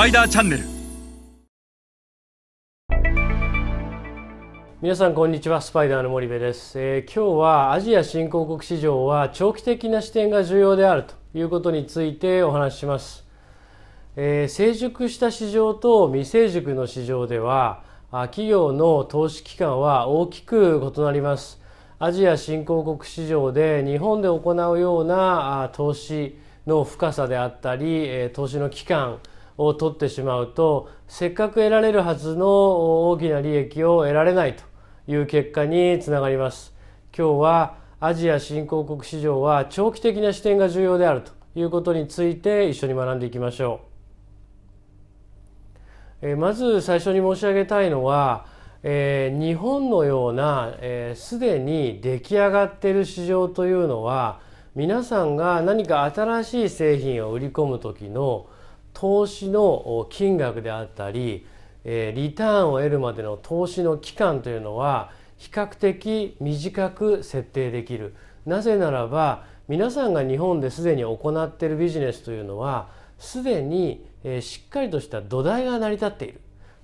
パイダーチャンネル。皆さんこんにちは。スパイダーの森部です、えー、今日はアジア新興国市場は長期的な視点が重要であるということについてお話しします、えー、成熟した市場と未成熟の市場では企業の投資期間は大きく異なります。アジア新興国市場で日本で行うような投資の深さであったり投資の期間を取ってしまうとせっかく得られるはずの大きな利益を得られないという結果につながります。今日はアジア新興国市場は長期的な視点が重要であるということについて一緒に学んでいきましょう。えまず最初に申し上げたいのは、え、日本のようなすで、ー、に出来上がっている市場というのは皆さんが何か新しい製品を売り込む時の投資の金額であったりリターンを得るまでの投資の期間というのは比較的短く設定できる。なぜならば皆さんが日本ですでに行っているビジネスというのはすでにしっかりとした土台が成り立っている。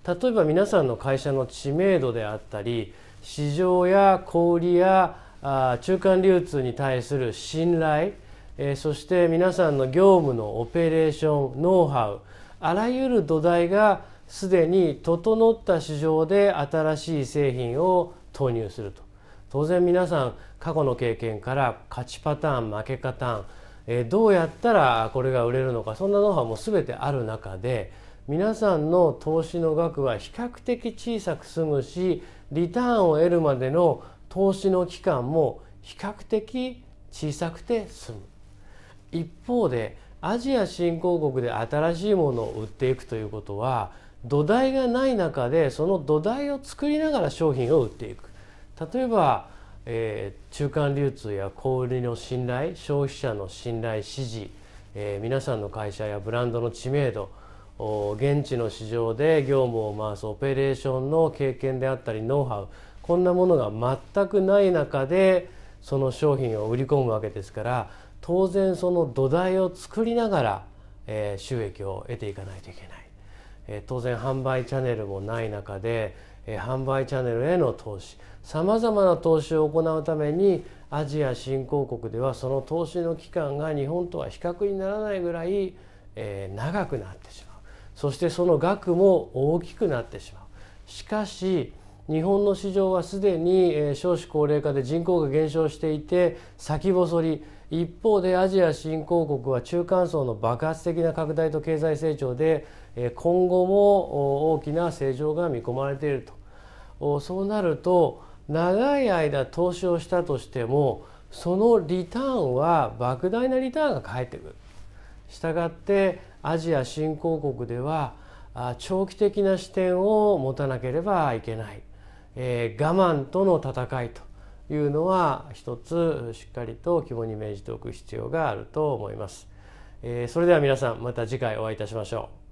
例えば皆さんの会社の知名度であったり市場や小売や中間流通に対する信頼えそして皆さんの業務のオペレーションノウハウあらゆる土台がすでに整った市場で新しい製品を投入すると。当然皆さん過去の経験から勝ちパターン負けパターン、えどうやったらこれが売れるのかそんなノウハウも全てある中で皆さんの投資の額は比較的小さく済むしリターンを得るまでの投資の期間も比較的小さくて済む。一方でアジア新興国で新しいものを売っていくということは土台がない中でその土台を作りながら商品を売っていく。例えば、えー、中間流通や小売りの信頼消費者の信頼支持、えー、皆さんの会社やブランドの知名度現地の市場で業務を回すオペレーションの経験であったりノウハウこんなものが全くない中でその商品を売り込むわけですから当然その土台を作りながら、えー、収益を得ていかないといけない。え当然販売チャンネルもない中で、え販売チャンネルへの投資。さまざまな投資を行うためにアジア新興国ではその投資の期間が日本とは比較にならないぐらい、え長くなってしまう。そしてその額も大きくなってしまう。しかし日本の市場はすでに少子高齢化で人口が減少していて先細り。一方でアジア新興国は中間層の爆発的な拡大と経済成長で今後も大きな成長が見込まれていると。そうなると長い間投資をしたとしてもそのリターンは莫大なリターンが返ってくる。したがってアジア新興国では長期的な視点を持たなければいけない、えー、我慢との戦いというのは一つしっかりと肝に銘じておく必要があると思います。えー、それでは皆さんまた次回お会いいたしましょう。